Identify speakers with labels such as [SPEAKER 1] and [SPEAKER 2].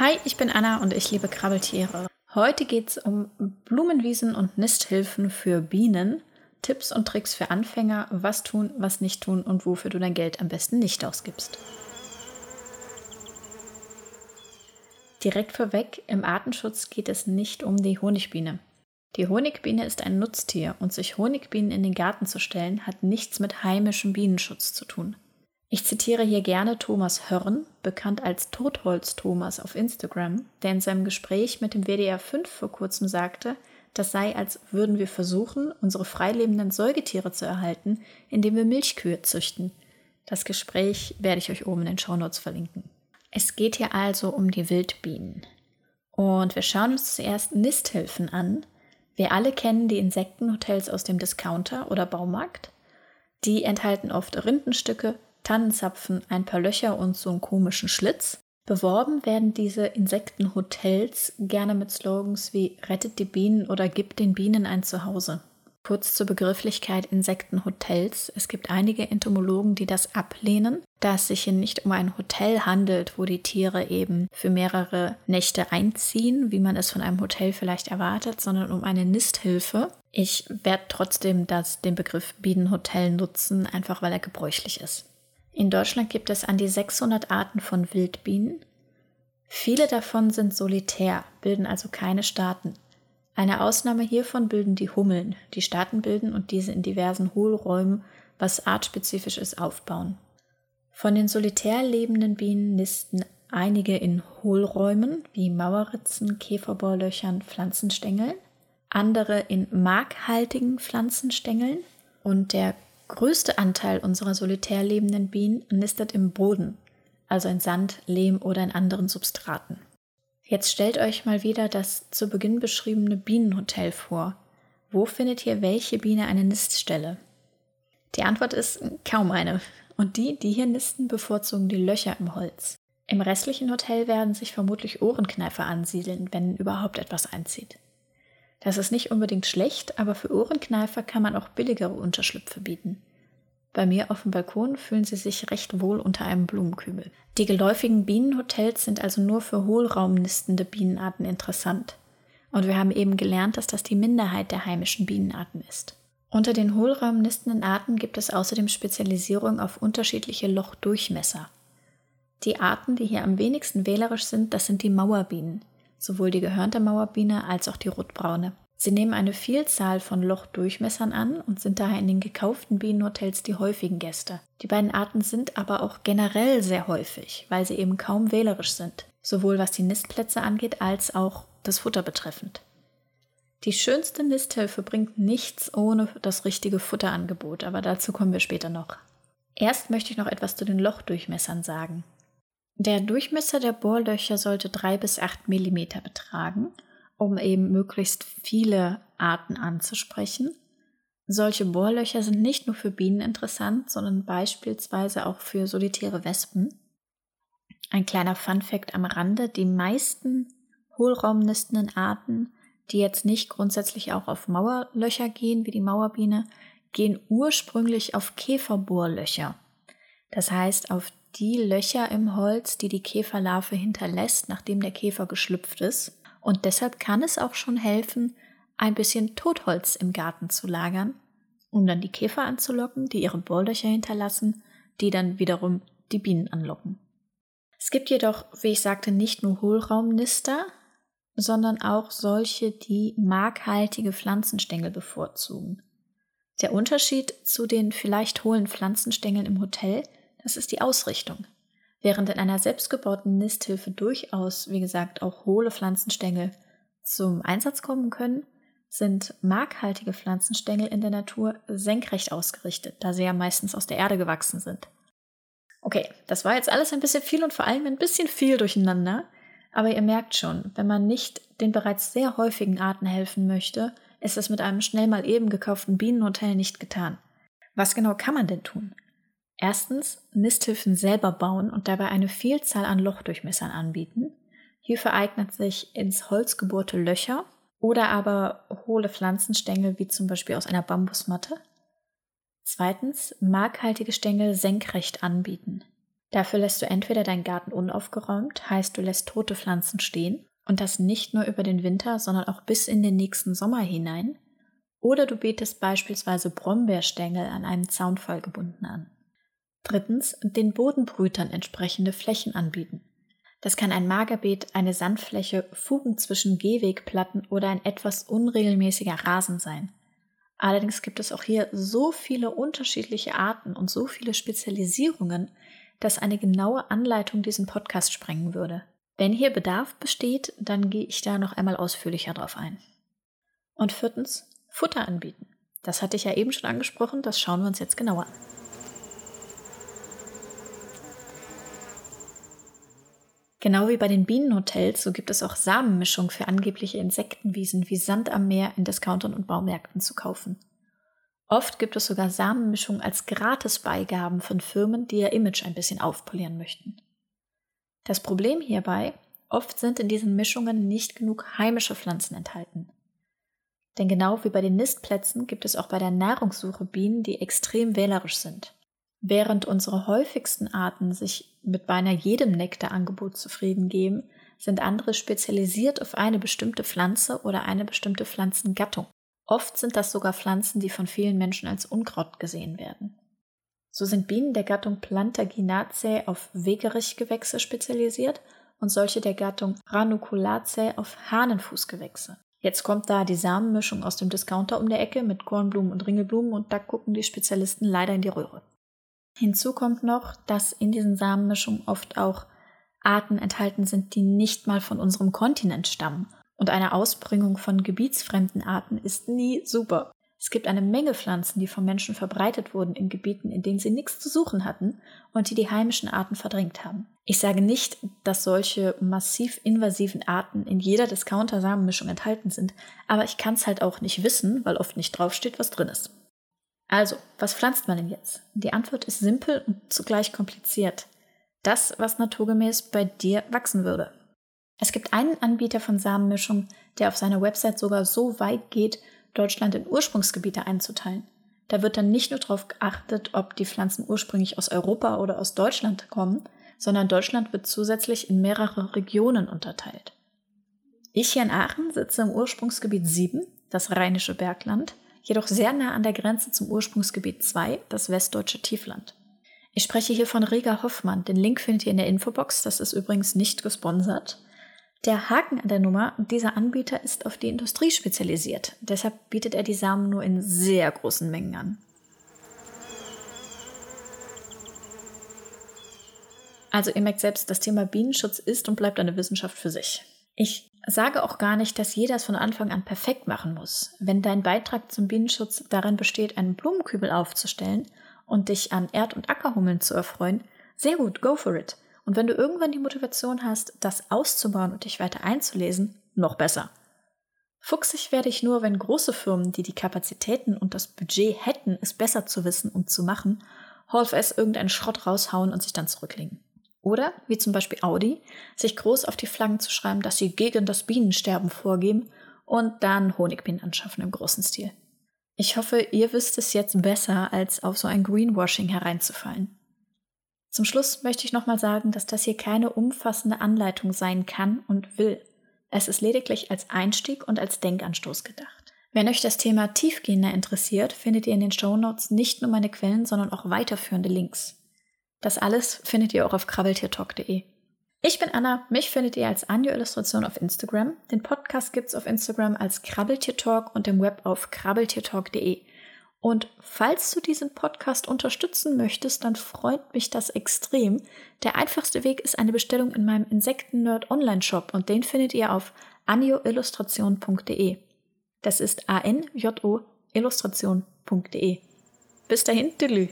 [SPEAKER 1] Hi, ich bin Anna und ich liebe Krabbeltiere. Heute geht es um Blumenwiesen und Nisthilfen für Bienen, Tipps und Tricks für Anfänger, was tun, was nicht tun und wofür du dein Geld am besten nicht ausgibst. Direkt vorweg, im Artenschutz geht es nicht um die Honigbiene. Die Honigbiene ist ein Nutztier und sich Honigbienen in den Garten zu stellen, hat nichts mit heimischem Bienenschutz zu tun. Ich zitiere hier gerne Thomas Hörn, bekannt als Totholz Thomas auf Instagram, der in seinem Gespräch mit dem WDR 5 vor kurzem sagte, das sei, als würden wir versuchen, unsere freilebenden Säugetiere zu erhalten, indem wir Milchkühe züchten. Das Gespräch werde ich euch oben in den Shownotes verlinken. Es geht hier also um die Wildbienen. Und wir schauen uns zuerst Nisthilfen an. Wir alle kennen die Insektenhotels aus dem Discounter oder Baumarkt. Die enthalten oft Rindenstücke, Tannenzapfen, ein paar Löcher und so einen komischen Schlitz. Beworben werden diese Insektenhotels gerne mit Slogans wie Rettet die Bienen oder Gibt den Bienen ein Zuhause. Kurz zur Begrifflichkeit Insektenhotels. Es gibt einige Entomologen, die das ablehnen, da es sich hier nicht um ein Hotel handelt, wo die Tiere eben für mehrere Nächte einziehen, wie man es von einem Hotel vielleicht erwartet, sondern um eine Nisthilfe. Ich werde trotzdem das, den Begriff Bienenhotel nutzen, einfach weil er gebräuchlich ist. In Deutschland gibt es an die 600 Arten von Wildbienen. Viele davon sind solitär, bilden also keine Staaten. Eine Ausnahme hiervon bilden die Hummeln, die Staaten bilden und diese in diversen Hohlräumen, was artspezifisch ist, aufbauen. Von den solitär lebenden Bienen nisten einige in Hohlräumen wie Mauerritzen, Käferbohrlöchern, Pflanzenstängeln, andere in markhaltigen Pflanzenstängeln und der größte Anteil unserer solitär lebenden Bienen nistet im Boden, also in Sand, Lehm oder in anderen Substraten. Jetzt stellt euch mal wieder das zu Beginn beschriebene Bienenhotel vor. Wo findet hier welche Biene eine Niststelle? Die Antwort ist kaum eine. Und die, die hier nisten, bevorzugen die Löcher im Holz. Im restlichen Hotel werden sich vermutlich Ohrenkneifer ansiedeln, wenn überhaupt etwas einzieht. Das ist nicht unbedingt schlecht, aber für Ohrenkneifer kann man auch billigere Unterschlüpfe bieten. Bei mir auf dem Balkon fühlen sie sich recht wohl unter einem Blumenkübel. Die geläufigen Bienenhotels sind also nur für hohlraumnistende Bienenarten interessant. Und wir haben eben gelernt, dass das die Minderheit der heimischen Bienenarten ist. Unter den hohlraumnistenden Arten gibt es außerdem Spezialisierung auf unterschiedliche Lochdurchmesser. Die Arten, die hier am wenigsten wählerisch sind, das sind die Mauerbienen sowohl die gehörnte Mauerbiene als auch die rotbraune. Sie nehmen eine Vielzahl von Lochdurchmessern an und sind daher in den gekauften Bienenhotels die häufigen Gäste. Die beiden Arten sind aber auch generell sehr häufig, weil sie eben kaum wählerisch sind, sowohl was die Nistplätze angeht als auch das Futter betreffend. Die schönste Nisthilfe bringt nichts ohne das richtige Futterangebot, aber dazu kommen wir später noch. Erst möchte ich noch etwas zu den Lochdurchmessern sagen. Der Durchmesser der Bohrlöcher sollte drei bis acht Millimeter betragen, um eben möglichst viele Arten anzusprechen. Solche Bohrlöcher sind nicht nur für Bienen interessant, sondern beispielsweise auch für solitäre Wespen. Ein kleiner Funfact am Rande, die meisten hohlraumnistenden Arten, die jetzt nicht grundsätzlich auch auf Mauerlöcher gehen, wie die Mauerbiene, gehen ursprünglich auf Käferbohrlöcher. Das heißt auf die Löcher im Holz, die die Käferlarve hinterlässt, nachdem der Käfer geschlüpft ist. Und deshalb kann es auch schon helfen, ein bisschen Totholz im Garten zu lagern, um dann die Käfer anzulocken, die ihre Bohrlöcher hinterlassen, die dann wiederum die Bienen anlocken. Es gibt jedoch, wie ich sagte, nicht nur Hohlraumnister, sondern auch solche, die markhaltige Pflanzenstängel bevorzugen. Der Unterschied zu den vielleicht hohlen Pflanzenstängeln im Hotel das ist die Ausrichtung. Während in einer selbstgebauten Nisthilfe durchaus, wie gesagt, auch hohle Pflanzenstängel zum Einsatz kommen können, sind markhaltige Pflanzenstängel in der Natur senkrecht ausgerichtet, da sie ja meistens aus der Erde gewachsen sind. Okay, das war jetzt alles ein bisschen viel und vor allem ein bisschen viel durcheinander, aber ihr merkt schon, wenn man nicht den bereits sehr häufigen Arten helfen möchte, ist es mit einem schnell mal eben gekauften Bienenhotel nicht getan. Was genau kann man denn tun? Erstens Nisthilfen selber bauen und dabei eine Vielzahl an Lochdurchmessern anbieten. Hierfür eignet sich ins Holz gebohrte Löcher oder aber hohle Pflanzenstängel wie zum Beispiel aus einer Bambusmatte. Zweitens markhaltige Stängel senkrecht anbieten. Dafür lässt du entweder deinen Garten unaufgeräumt, heißt du lässt tote Pflanzen stehen, und das nicht nur über den Winter, sondern auch bis in den nächsten Sommer hinein, oder du betest beispielsweise Brombeerstängel an einem Zaunfall gebunden an. Drittens, den Bodenbrütern entsprechende Flächen anbieten. Das kann ein Magerbeet, eine Sandfläche, Fugen zwischen Gehwegplatten oder ein etwas unregelmäßiger Rasen sein. Allerdings gibt es auch hier so viele unterschiedliche Arten und so viele Spezialisierungen, dass eine genaue Anleitung diesen Podcast sprengen würde. Wenn hier Bedarf besteht, dann gehe ich da noch einmal ausführlicher drauf ein. Und viertens, Futter anbieten. Das hatte ich ja eben schon angesprochen, das schauen wir uns jetzt genauer an. Genau wie bei den Bienenhotels, so gibt es auch Samenmischung für angebliche Insektenwiesen wie Sand am Meer in Discountern und Baumärkten zu kaufen. Oft gibt es sogar Samenmischung als Gratisbeigaben von Firmen, die ihr Image ein bisschen aufpolieren möchten. Das Problem hierbei, oft sind in diesen Mischungen nicht genug heimische Pflanzen enthalten. Denn genau wie bei den Nistplätzen gibt es auch bei der Nahrungssuche Bienen, die extrem wählerisch sind. Während unsere häufigsten Arten sich mit beinahe jedem Nektarangebot zufrieden geben, sind andere spezialisiert auf eine bestimmte Pflanze oder eine bestimmte Pflanzengattung. Oft sind das sogar Pflanzen, die von vielen Menschen als Unkraut gesehen werden. So sind Bienen der Gattung Plantaginaceae auf Wegerichgewächse spezialisiert und solche der Gattung Ranunculaceae auf Hahnenfußgewächse. Jetzt kommt da die Samenmischung aus dem Discounter um der Ecke mit Kornblumen und Ringelblumen und da gucken die Spezialisten leider in die Röhre. Hinzu kommt noch, dass in diesen Samenmischungen oft auch Arten enthalten sind, die nicht mal von unserem Kontinent stammen. Und eine Ausbringung von gebietsfremden Arten ist nie super. Es gibt eine Menge Pflanzen, die vom Menschen verbreitet wurden in Gebieten, in denen sie nichts zu suchen hatten und die die heimischen Arten verdrängt haben. Ich sage nicht, dass solche massiv invasiven Arten in jeder Discounter-Samenmischung enthalten sind, aber ich kann es halt auch nicht wissen, weil oft nicht draufsteht, was drin ist. Also, was pflanzt man denn jetzt? Die Antwort ist simpel und zugleich kompliziert. Das, was naturgemäß bei dir wachsen würde. Es gibt einen Anbieter von Samenmischung, der auf seiner Website sogar so weit geht, Deutschland in Ursprungsgebiete einzuteilen. Da wird dann nicht nur darauf geachtet, ob die Pflanzen ursprünglich aus Europa oder aus Deutschland kommen, sondern Deutschland wird zusätzlich in mehrere Regionen unterteilt. Ich hier in Aachen sitze im Ursprungsgebiet 7, das Rheinische Bergland, jedoch sehr nah an der Grenze zum Ursprungsgebiet 2, das westdeutsche Tiefland. Ich spreche hier von Rega Hoffmann. Den Link findet ihr in der Infobox. Das ist übrigens nicht gesponsert. Der Haken an der Nummer, dieser Anbieter ist auf die Industrie spezialisiert. Deshalb bietet er die Samen nur in sehr großen Mengen an. Also ihr merkt selbst, das Thema Bienenschutz ist und bleibt eine Wissenschaft für sich. Ich sage auch gar nicht, dass jeder es von Anfang an perfekt machen muss. Wenn dein Beitrag zum Bienenschutz darin besteht, einen Blumenkübel aufzustellen und dich an Erd- und Ackerhummeln zu erfreuen, sehr gut, go for it. Und wenn du irgendwann die Motivation hast, das auszubauen und dich weiter einzulesen, noch besser. Fuchsig werde ich nur, wenn große Firmen, die die Kapazitäten und das Budget hätten, es besser zu wissen und zu machen, S irgendeinen Schrott raushauen und sich dann zurücklegen. Oder, wie zum Beispiel Audi, sich groß auf die Flaggen zu schreiben, dass sie gegen das Bienensterben vorgeben und dann Honigbienen anschaffen im großen Stil. Ich hoffe, ihr wisst es jetzt besser, als auf so ein Greenwashing hereinzufallen. Zum Schluss möchte ich nochmal sagen, dass das hier keine umfassende Anleitung sein kann und will. Es ist lediglich als Einstieg und als Denkanstoß gedacht. Wenn euch das Thema tiefgehender interessiert, findet ihr in den Shownotes nicht nur meine Quellen, sondern auch weiterführende Links. Das alles findet ihr auch auf krabbeltiertalk.de. Ich bin Anna, mich findet ihr als Anjo Illustration auf Instagram. Den Podcast gibt's auf Instagram als Krabbeltiertalk und im Web auf krabbeltiertalk.de. Und falls du diesen Podcast unterstützen möchtest, dann freut mich das extrem. Der einfachste Weg ist eine Bestellung in meinem Insekten-Nerd Online-Shop und den findet ihr auf anjoillustration.de. Das ist A-N-J-O illustration.de. Bis dahin, tüdelü.